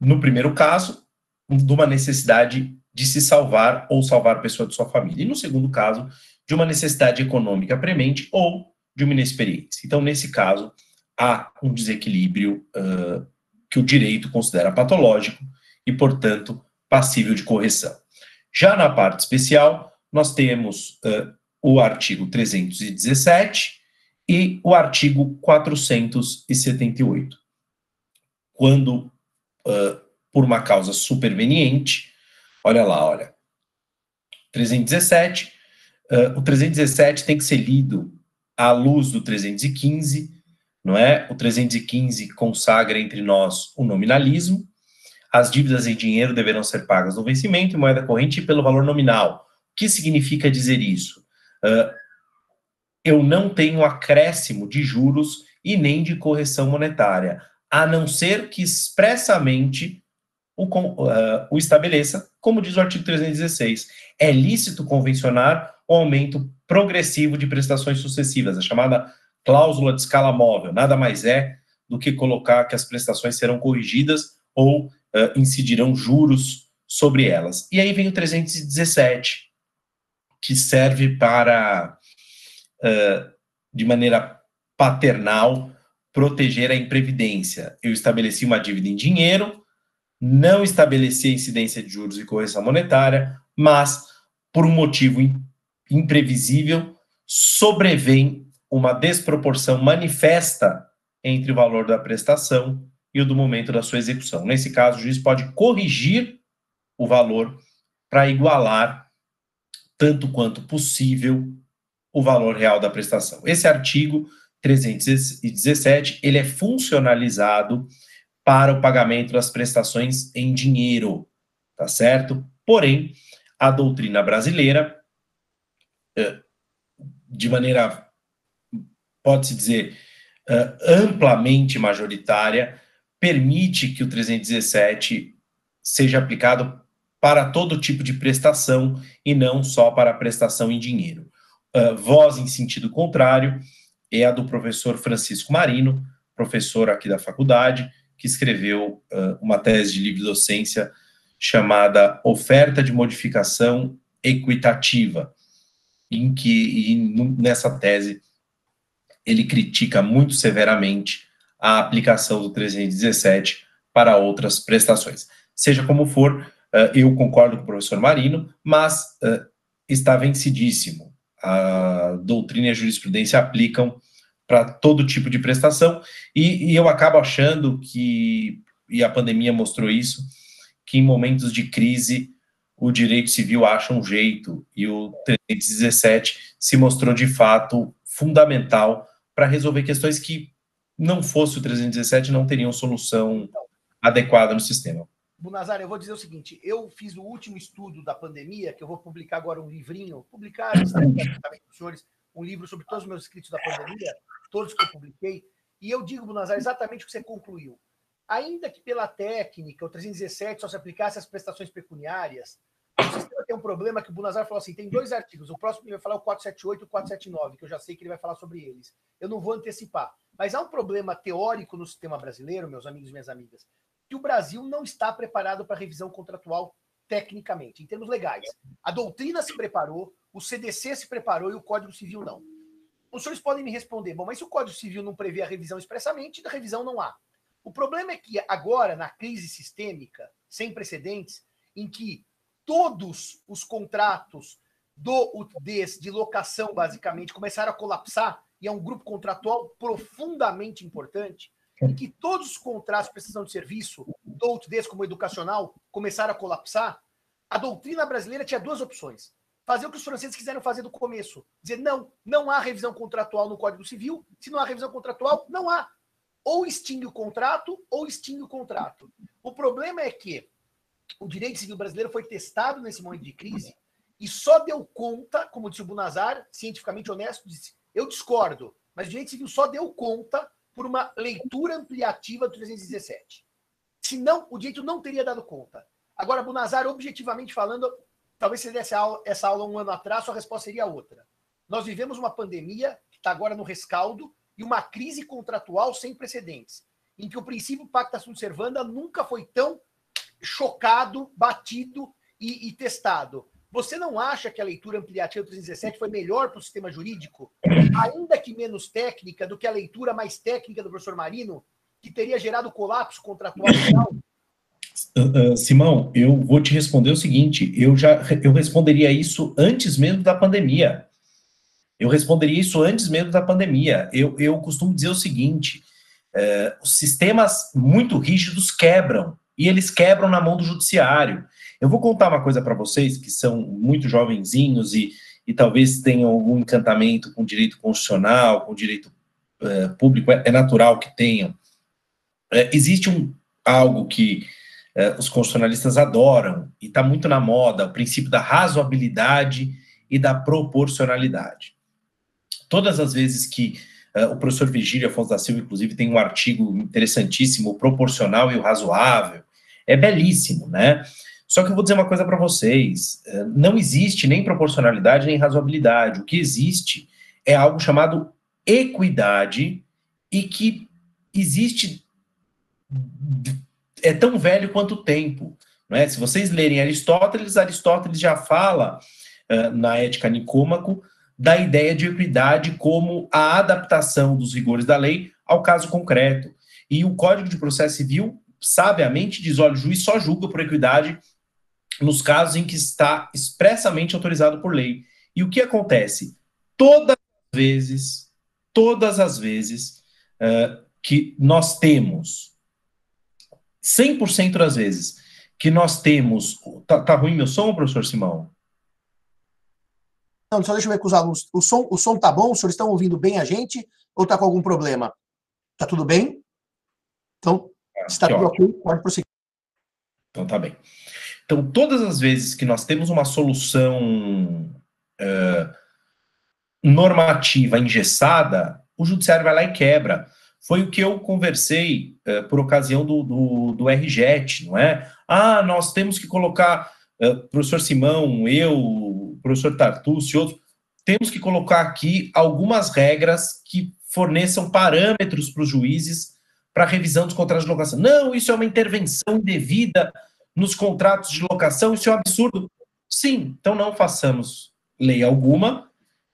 B: no primeiro caso, de uma necessidade de se salvar ou salvar a pessoa de sua família. E no segundo caso, de uma necessidade econômica premente ou de uma inexperiência. Então, nesse caso, há um desequilíbrio uh, que o direito considera patológico e, portanto, passível de correção. Já na parte especial, nós temos uh, o artigo 317 e o artigo 478. Quando uh, por uma causa superveniente. Olha lá, olha. 317. Uh, o 317 tem que ser lido à luz do 315, não é? O 315 consagra entre nós o nominalismo. As dívidas em dinheiro deverão ser pagas no vencimento em moeda corrente pelo valor nominal. O que significa dizer isso? Uh, eu não tenho acréscimo de juros e nem de correção monetária a não ser que expressamente o, uh, o estabeleça, como diz o artigo 316. É lícito convencionar o aumento progressivo de prestações sucessivas, a chamada cláusula de escala móvel. Nada mais é do que colocar que as prestações serão corrigidas ou uh, incidirão juros sobre elas. E aí vem o 317, que serve para, uh, de maneira paternal, proteger a imprevidência. Eu estabeleci uma dívida em dinheiro, não estabeleci a incidência de juros e correção monetária, mas, por um motivo imprevisível, sobrevém uma desproporção manifesta entre o valor da prestação e o do momento da sua execução. Nesse caso, o juiz pode corrigir o valor para igualar, tanto quanto possível, o valor real da prestação. Esse artigo 317, ele é funcionalizado para o pagamento das prestações em dinheiro, tá certo? Porém, a doutrina brasileira, de maneira, pode-se dizer, amplamente majoritária, permite que o 317 seja aplicado para todo tipo de prestação e não só para a prestação em dinheiro. Voz em sentido contrário, é a do professor Francisco Marino, professor aqui da faculdade, que escreveu uh, uma tese de livre docência chamada Oferta de Modificação Equitativa, em que nessa tese ele critica muito severamente a aplicação do 317 para outras prestações. Seja como for, eu concordo com o professor Marino, mas está vencidíssimo. A doutrina e a jurisprudência aplicam para todo tipo de prestação, e, e eu acabo achando que, e a pandemia mostrou isso, que em momentos de crise o direito civil acha um jeito, e o 317 se mostrou de fato fundamental para resolver questões que não fosse o 317 não teriam solução adequada no sistema.
A: Bunazar, eu vou dizer o seguinte: eu fiz o último estudo da pandemia, que eu vou publicar agora um livrinho, publicar também para os senhores um livro sobre todos os meus escritos da pandemia, todos que eu publiquei, e eu digo, Bunazar, exatamente o que você concluiu. Ainda que pela técnica, o 317 só se aplicasse às prestações pecuniárias, o sistema tem um problema que o Bunazar falou assim: tem dois artigos. O próximo ele vai falar o 478 e o 479, que eu já sei que ele vai falar sobre eles. Eu não vou antecipar. Mas há um problema teórico no sistema brasileiro, meus amigos e minhas amigas, que o Brasil não está preparado para revisão contratual tecnicamente, em termos legais. A doutrina se preparou, o CDC se preparou e o Código Civil não. Os senhores podem me responder, bom, mas se o Código Civil não prevê a revisão expressamente, da revisão não há. O problema é que agora, na crise sistêmica, sem precedentes, em que todos os contratos do UTDs de locação, basicamente, começaram a colapsar, e é um grupo contratual profundamente importante, em que todos os contratos de prestação de serviço, do UTDs como educacional, começaram a colapsar, a doutrina brasileira tinha duas opções. Fazer o que os franceses quiseram fazer do começo. Dizer, não, não há revisão contratual no Código Civil. Se não há revisão contratual, não há. Ou extingue o contrato, ou extingue o contrato. O problema é que o direito civil brasileiro foi testado nesse momento de crise e só deu conta, como disse o Bunazar, cientificamente honesto, disse: eu discordo, mas o direito civil só deu conta por uma leitura ampliativa do 317. Senão, o direito não teria dado conta. Agora, Bunazar, objetivamente falando, talvez se desse essa aula um ano atrás, sua resposta seria outra. Nós vivemos uma pandemia, que está agora no rescaldo, e uma crise contratual sem precedentes, em que o princípio pacta sunt servanda nunca foi tão chocado, batido e, e, testado. Você não acha que a leitura ampliativa do 317 foi melhor para o sistema jurídico, ainda que menos técnica, do que a leitura mais técnica do professor Marino, que teria gerado colapso contratual
B: uh, Simão, eu vou te responder o seguinte: eu já eu responderia isso antes mesmo da pandemia. Eu responderia isso antes mesmo da pandemia. Eu, eu costumo dizer o seguinte: uh, os sistemas muito rígidos quebram e eles quebram na mão do judiciário. Eu vou contar uma coisa para vocês que são muito jovenzinhos e, e talvez tenham algum encantamento com direito constitucional, com direito uh, público, é, é, natural que tenham. Uh, existe um, algo que uh, os constitucionalistas adoram e está muito na moda, o princípio da razoabilidade e da proporcionalidade. Todas as vezes que Uh, o professor Virgílio Afonso da Silva, inclusive, tem um artigo interessantíssimo, o proporcional e o razoável. É belíssimo, né? Só que eu vou dizer uma coisa para vocês: uh, não existe nem proporcionalidade nem razoabilidade. O que existe é algo chamado equidade e que existe é tão velho quanto o tempo. Não é? Se vocês lerem Aristóteles, Aristóteles já fala uh, na Ética Nicômaco da ideia de equidade como a adaptação dos rigores da lei ao caso concreto. E o Código de Processo Civil, sabiamente, diz: olha, o juiz só julga por equidade nos casos em que está expressamente autorizado por lei. E o que acontece? Todas as vezes, todas as vezes uh, que nós temos, 100% das vezes, que nós temos. Tá, tá ruim meu som, professor Simão?
A: Não, só deixa eu ver com os alunos. O som, o som tá bom? Os senhores estão ouvindo bem a gente? Ou tá com algum problema? Tá tudo bem? Então, ah, está tudo ok, pode prosseguir.
B: Então tá bem. Então, todas as vezes que nós temos uma solução uh, normativa engessada, o judiciário vai lá e quebra. Foi o que eu conversei uh, por ocasião do, do, do RJET, não é? Ah, nós temos que colocar, uh, professor Simão, eu, professor Tartucci outros, temos que colocar aqui algumas regras que forneçam parâmetros para os juízes para revisão dos contratos de locação. Não, isso é uma intervenção indevida nos contratos de locação, isso é um absurdo. Sim, então não façamos lei alguma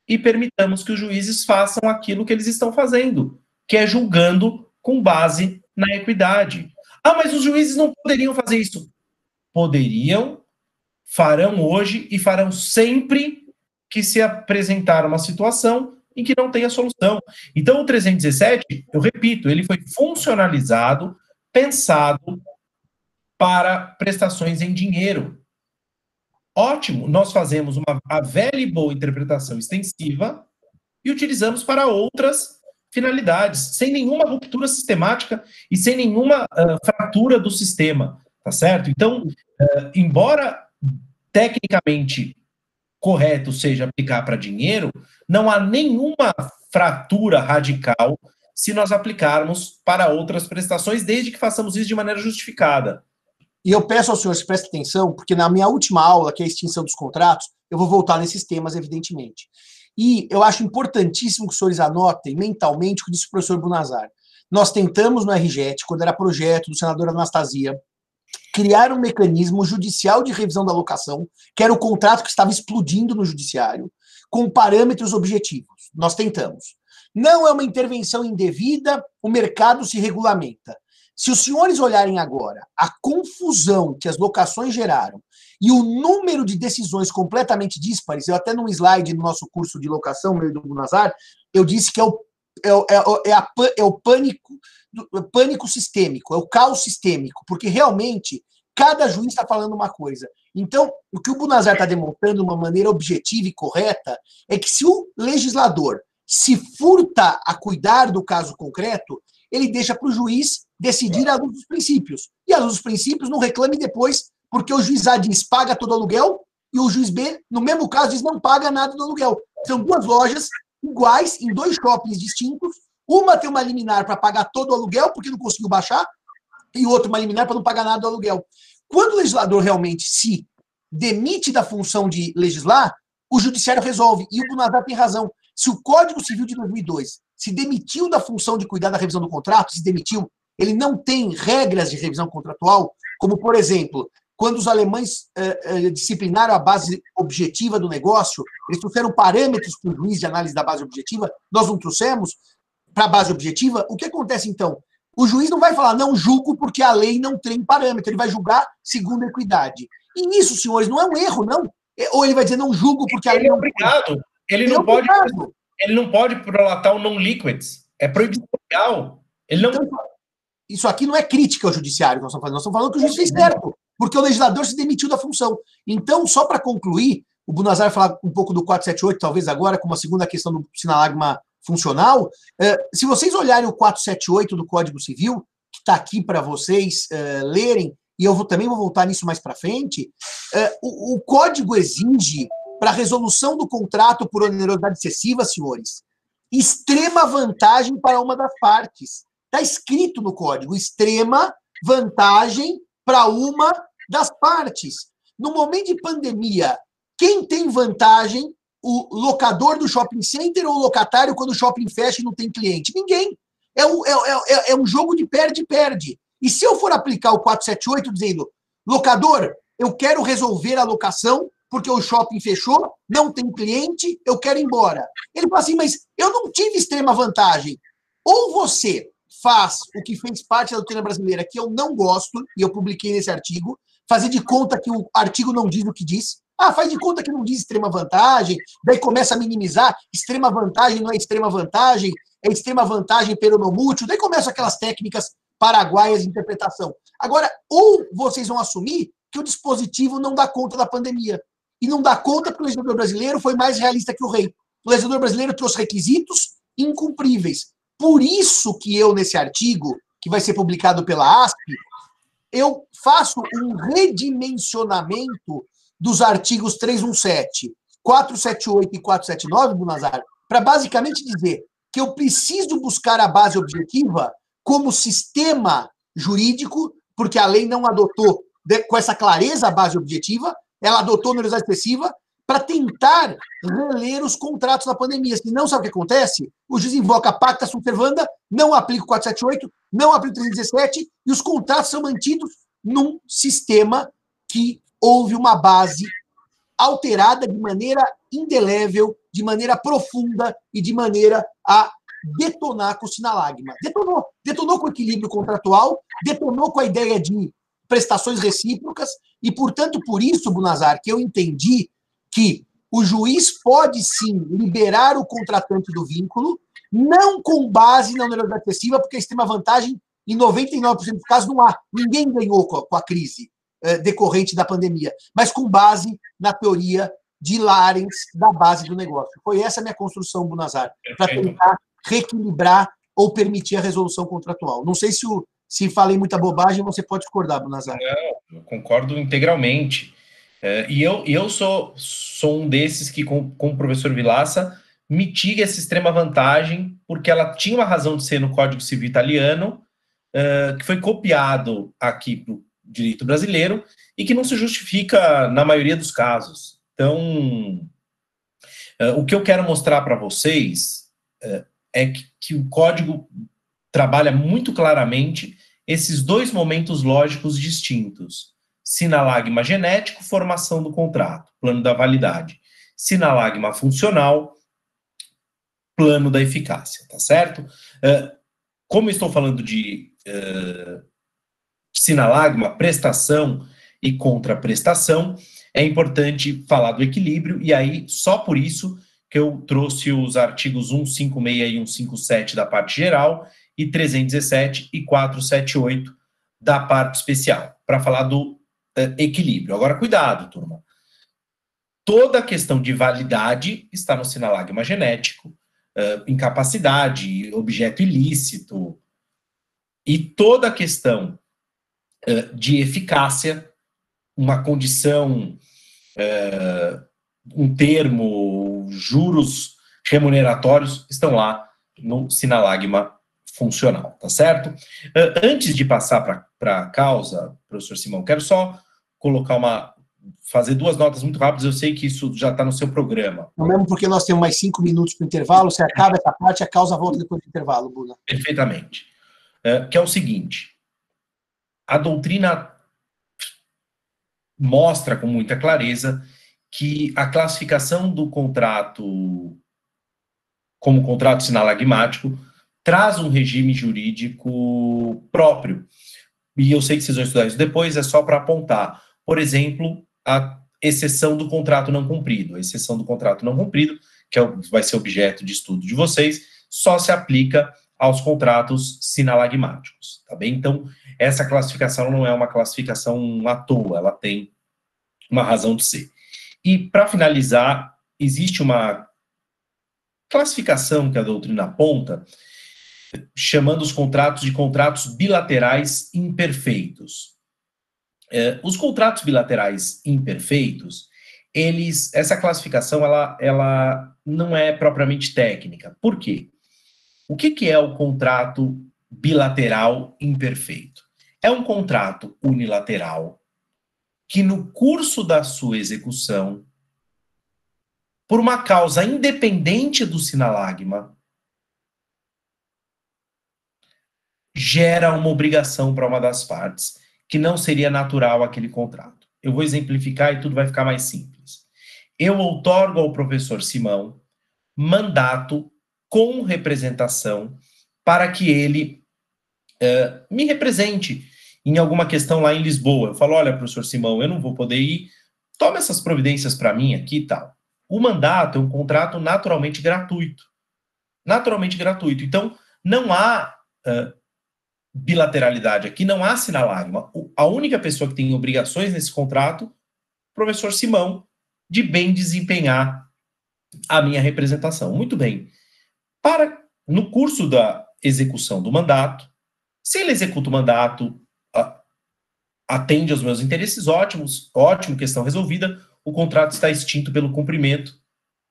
B: e permitamos que os juízes façam aquilo que eles estão fazendo, que é julgando com base na equidade. Ah, mas os juízes não poderiam fazer isso. Poderiam, farão hoje e farão sempre que se apresentar uma situação em que não tenha solução. Então, o 317, eu repito, ele foi funcionalizado, pensado para prestações em dinheiro. Ótimo, nós fazemos uma a velha e boa interpretação extensiva e utilizamos para outras finalidades, sem nenhuma ruptura sistemática e sem nenhuma uh, fratura do sistema, tá certo? Então, uh, embora tecnicamente correto seja aplicar para dinheiro, não há nenhuma fratura radical se nós aplicarmos para outras prestações, desde que façamos isso de maneira justificada.
A: E eu peço aos senhores que prestem atenção, porque na minha última aula, que é a extinção dos contratos, eu vou voltar nesses temas, evidentemente. E eu acho importantíssimo que os senhores anotem mentalmente o que disse o professor Bunazar. Nós tentamos no RGET, quando era projeto do senador Anastasia, criar um mecanismo judicial de revisão da locação, que era o contrato que estava explodindo no judiciário, com parâmetros objetivos. Nós tentamos. Não é uma intervenção indevida, o mercado se regulamenta. Se os senhores olharem agora a confusão que as locações geraram e o número de decisões completamente díspares, eu até num slide no nosso curso de locação, meio do Nazar, eu disse que é o, é, o, é, é, a, é o pânico, pânico sistêmico, é o caos sistêmico, porque realmente cada juiz está falando uma coisa. Então, o que o Bunazar está demonstrando de uma maneira objetiva e correta é que se o legislador se furta a cuidar do caso concreto, ele deixa para o juiz decidir à luz dos princípios. E à luz dos princípios, não reclame depois, porque o juiz A diz paga todo aluguel e o juiz B, no mesmo caso, diz não paga nada do aluguel. São duas lojas iguais, em dois shoppings distintos. Uma tem uma liminar para pagar todo o aluguel, porque não conseguiu baixar, e outra uma liminar para não pagar nada do aluguel. Quando o legislador realmente se demite da função de legislar, o judiciário resolve. E o Bunazar tem razão. Se o Código Civil de 2002 se demitiu da função de cuidar da revisão do contrato, se demitiu, ele não tem regras de revisão contratual, como, por exemplo, quando os alemães eh, eh, disciplinaram a base objetiva do negócio, eles trouxeram parâmetros para o juiz de análise da base objetiva, nós não trouxemos para a base objetiva. O que acontece então? O juiz não vai falar, não julgo porque a lei não tem parâmetro, ele vai julgar segundo a equidade. E isso, senhores, não é um erro, não. É, ou ele vai dizer, não julgo porque a lei
B: ele é obrigado. Ele, ele, não é pode, ele não pode prolatar o non-liquids. É proibido legal. Ele não. Então,
A: isso aqui não é crítica ao judiciário que nós estamos fazendo, nós estamos falando que o juiz fez certo, porque o legislador se demitiu da função. Então, só para concluir, o Bunazar falar um pouco do 478, talvez agora, como a segunda questão do sinalagma funcional. É, se vocês olharem o 478 do Código Civil, que está aqui para vocês é, lerem, e eu vou, também vou voltar nisso mais para frente, é, o, o código exige, para resolução do contrato por onerosidade excessiva, senhores, extrema vantagem para uma das partes. Está escrito no código, extrema vantagem para uma das partes. No momento de pandemia, quem tem vantagem? O locador do shopping center ou o locatário quando o shopping fecha e não tem cliente? Ninguém. É um, é, é, é um jogo de perde-perde. E se eu for aplicar o 478 dizendo, locador, eu quero resolver a locação porque o shopping fechou, não tem cliente, eu quero ir embora. Ele fala assim, mas eu não tive extrema vantagem. Ou você faz o que fez parte da doutrina brasileira, que eu não gosto, e eu publiquei nesse artigo, fazer de conta que o artigo não diz o que diz. Ah, faz de conta que não diz extrema vantagem, daí começa a minimizar. Extrema vantagem não é extrema vantagem, é extrema vantagem peronomútil. Daí começam aquelas técnicas paraguaias de interpretação. Agora, ou vocês vão assumir que o dispositivo não dá conta da pandemia. E não dá conta porque o legislador brasileiro foi mais realista que o rei. O legislador brasileiro trouxe requisitos incumpríveis. Por isso que eu, nesse artigo, que vai ser publicado pela ASP, eu faço um redimensionamento dos artigos 317, 478 e 479, Bunazar, para basicamente dizer que eu preciso buscar a base objetiva como sistema jurídico, porque a lei não adotou com essa clareza a base objetiva, ela adotou universidade excessiva, para tentar reler os contratos da pandemia. Se não sabe o que acontece, o juiz invoca a pacta subservanda, não aplica o 478, não aplica o 317, e os contratos são mantidos num sistema que houve uma base alterada de maneira indelével de maneira profunda e de maneira a detonar com o sinalagma. Detonou. Detonou com o equilíbrio contratual, detonou com a ideia de prestações recíprocas, e, portanto, por isso, Bunazar, que eu entendi que o juiz pode sim liberar o contratante do vínculo, não com base na onerosidade excessiva, porque isso tem uma vantagem em 99% dos casos não há. Ninguém ganhou com a, com a crise eh, decorrente da pandemia, mas com base na teoria de Larens da base do negócio. Foi essa a minha construção, Bunazar, para tentar reequilibrar ou permitir a resolução contratual. Não sei se, o, se falei muita bobagem, você pode discordar, Bunazar.
B: Não, eu concordo integralmente. É, e eu, eu sou, sou um desses que, com, com o professor Vilaça, mitiga essa extrema vantagem, porque ela tinha uma razão de ser no Código Civil italiano, uh, que foi copiado aqui para o direito brasileiro e que não se justifica na maioria dos casos. Então, uh, o que eu quero mostrar para vocês uh, é que, que o código trabalha muito claramente esses dois momentos lógicos distintos: sinalagma genético, formação do contrato, plano da validade, sinalagma funcional, plano da eficácia, tá certo? como estou falando de uh, sinalagma, prestação e contraprestação, é importante falar do equilíbrio, e aí, só por isso que eu trouxe os artigos 156 e 157 da parte geral, e 317 e 478 da parte especial, para falar do uh, equilíbrio. Agora, cuidado, turma. Toda a questão de validade está no sinalagma genético, uh, incapacidade, objeto ilícito, e toda a questão uh, de eficácia, uma condição, um termo, juros remuneratórios, estão lá no sinalagma funcional, tá certo? Uh, antes de passar para a causa, professor Simão, quero só colocar uma, fazer duas notas muito rápidas, eu sei que isso já está no seu programa.
A: Não mesmo porque nós temos mais cinco minutos para o intervalo, você acaba essa parte, a causa volta depois do intervalo, Buna.
B: Perfeitamente. É, que é o seguinte: a doutrina mostra com muita clareza que a classificação do contrato como contrato sinalagmático traz um regime jurídico próprio. E eu sei que vocês vão estudar isso depois, é só para apontar. Por exemplo, a exceção do contrato não cumprido. A exceção do contrato não cumprido, que é, vai ser objeto de estudo de vocês, só se aplica aos contratos sinalagmáticos, tá bem? Então, essa classificação não é uma classificação à toa, ela tem uma razão de ser. E, para finalizar, existe uma classificação que a doutrina aponta, chamando os contratos de contratos bilaterais imperfeitos. É, os contratos bilaterais imperfeitos, eles, essa classificação, ela, ela não é propriamente técnica. Por quê? O que, que é o contrato bilateral imperfeito? É um contrato unilateral que, no curso da sua execução, por uma causa independente do sinalagma, gera uma obrigação para uma das partes que não seria natural aquele contrato. Eu vou exemplificar e tudo vai ficar mais simples. Eu outorgo ao professor Simão mandato com representação para que ele uh, me represente em alguma questão lá em Lisboa. Eu falo, olha, professor Simão, eu não vou poder ir, tome essas providências para mim aqui e tal. O mandato é um contrato naturalmente gratuito. Naturalmente gratuito. Então, não há uh, bilateralidade aqui, não há sinalagma. A única pessoa que tem obrigações nesse contrato, o professor Simão, de bem desempenhar a minha representação. Muito bem. Para, no curso da execução do mandato, se ele executa o mandato, atende aos meus interesses, ótimos, ótimo, questão resolvida, o contrato está extinto pelo cumprimento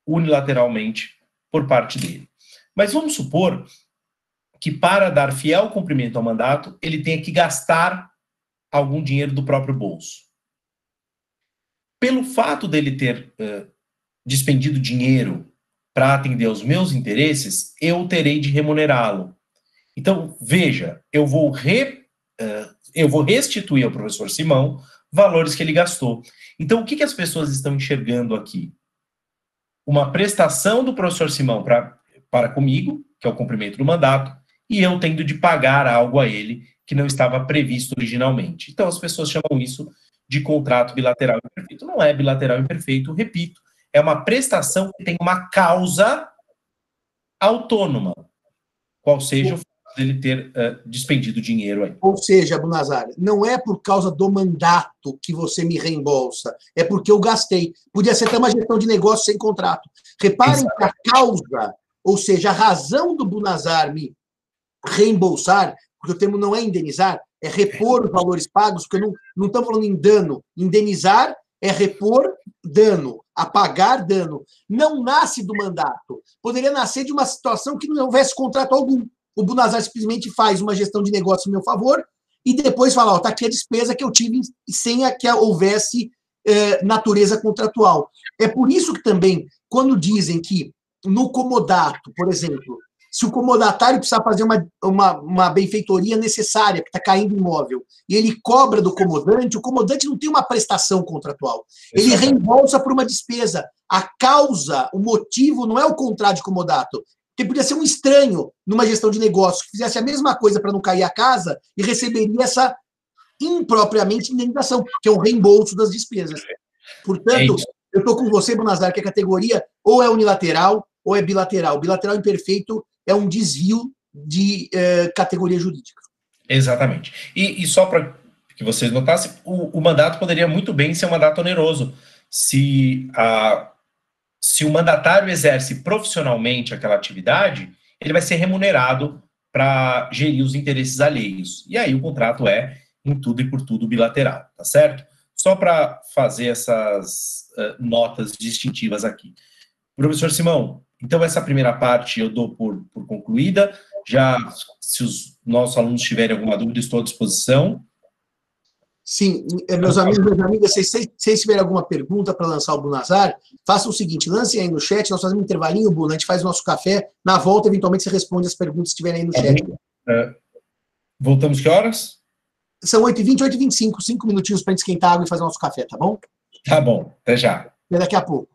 B: unilateralmente por parte dele. Mas vamos supor que para dar fiel cumprimento ao mandato, ele tenha que gastar algum dinheiro do próprio bolso. Pelo fato dele ter uh, despendido dinheiro para atender aos meus interesses, eu terei de remunerá-lo. Então, veja, eu vou, re, uh, eu vou restituir ao professor Simão valores que ele gastou. Então, o que, que as pessoas estão enxergando aqui? uma prestação do professor Simão pra, para comigo, que é o cumprimento do mandato, e eu tendo de pagar algo a ele que não estava previsto originalmente. Então as pessoas chamam isso de contrato bilateral imperfeito. Não é bilateral imperfeito, repito, é uma prestação que tem uma causa autônoma, qual seja o fato dele ter uh, despendido dinheiro aí.
A: Ou seja, Bunazar, não é por causa do mandato que você me reembolsa, é porque eu gastei. Podia ser até uma gestão de negócio sem contrato. Reparem Exatamente. que a causa, ou seja, a razão do Bunazar me reembolsar, porque o termo não é indenizar, é repor os valores pagos, porque não, não estamos falando em dano. Indenizar é repor dano, apagar dano. Não nasce do mandato. Poderia nascer de uma situação que não houvesse contrato algum. O Bunazar simplesmente faz uma gestão de negócio em meu favor e depois fala: está aqui a despesa que eu tive sem a que houvesse eh, natureza contratual. É por isso que também, quando dizem que no comodato, por exemplo, se o comodatário precisar fazer uma, uma, uma benfeitoria necessária, que está caindo imóvel, e ele cobra do comodante, o comodante não tem uma prestação contratual. Ele reembolsa por uma despesa. A causa, o motivo, não é o contrato de comodato. Porque podia ser um estranho numa gestão de negócio que fizesse a mesma coisa para não cair a casa e receberia essa impropriamente indenização, que é um reembolso das despesas. Portanto, eu estou com você, Bonazar, que a categoria ou é unilateral ou é bilateral. Bilateral imperfeito é um desvio de eh, categoria jurídica.
B: Exatamente. E, e só para que vocês notassem, o, o, mandato poderia muito bem ser um mandato oneroso. Se, a, se o mandatário exerce profissionalmente aquela atividade, ele vai ser remunerado para gerir os interesses alheios. E aí o contrato é, em tudo e por tudo, bilateral, tá certo? Só para fazer essas uh, notas distintivas aqui. Professor Simão, então, essa primeira parte eu dou por, por concluída. Já, se os nossos alunos tiverem alguma dúvida, estou à disposição.
A: Sim, eh, meus amigos, minhas amigas, se vocês tiverem alguma pergunta para lançar o Bunazar, façam o seguinte, lancem aí no chat, nós fazemos um intervalinho, Buna, a gente faz o nosso café, na volta, eventualmente, você responde as perguntas que estiverem aí no chat.
B: É, voltamos que horas?
A: São 8h20, 8h25, cinco minutinhos para a gente esquentar água e fazer o nosso café, tá bom?
B: Tá bom, até já.
A: Até daqui a pouco.